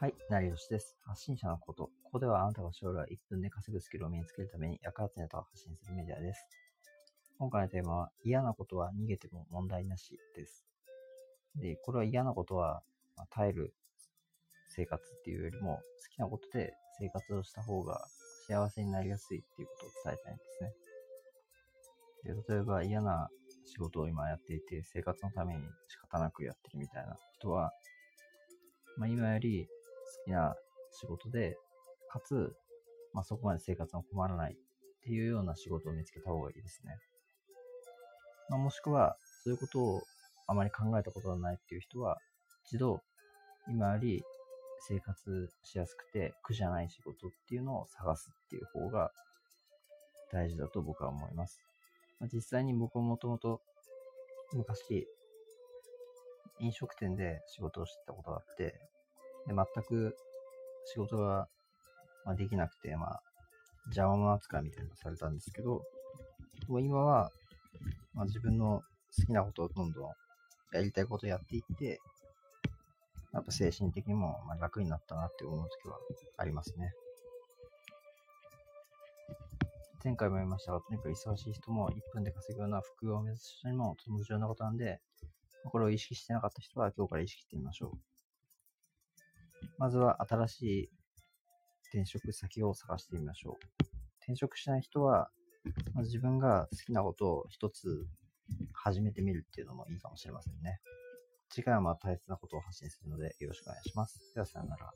はい、成吉です。発信者のこと。ここではあなたが将来1分で稼ぐスキルを身につけるために役立つネタを発信するメディアです。今回のテーマは嫌なことは逃げても問題なしです。で、これは嫌なことは、まあ耐える生活っていうよりも好きなことで生活をした方が幸せになりやすいっていうことを伝えたいんですね。で、例えば嫌な仕事を今やっていて生活のために仕方なくやってるみたいな人は、まあ、今よりきな仕事で、かつ、まあ、そこまで生活が困らないっていうような仕事を見つけた方がいいですね。まあ、もしくは、そういうことをあまり考えたことがないっていう人は、一度、今より生活しやすくて苦じゃない仕事っていうのを探すっていう方が大事だと僕は思います。まあ、実際に僕ももともと昔、飲食店で仕事をしてたことがあって、で全く仕事が、ま、できなくて、まあ、邪魔者扱いみたいなのされたんですけど、もう今は、まあ、自分の好きなことをどんどんやりたいことをやっていって、やっぱ精神的にもま楽になったなって思う時はありますね。前回も言いましたが、とにかく忙しい人も1分で稼ぐような副業を目指す人にもとても重要なことなんで、これを意識してなかった人は今日から意識してみましょう。まずは新しい転職先を探してみましょう。転職しない人は、ま自分が好きなことを一つ始めてみるっていうのもいいかもしれませんね。次回はまあ大切なことを発信するのでよろしくお願いします。ではさよなら。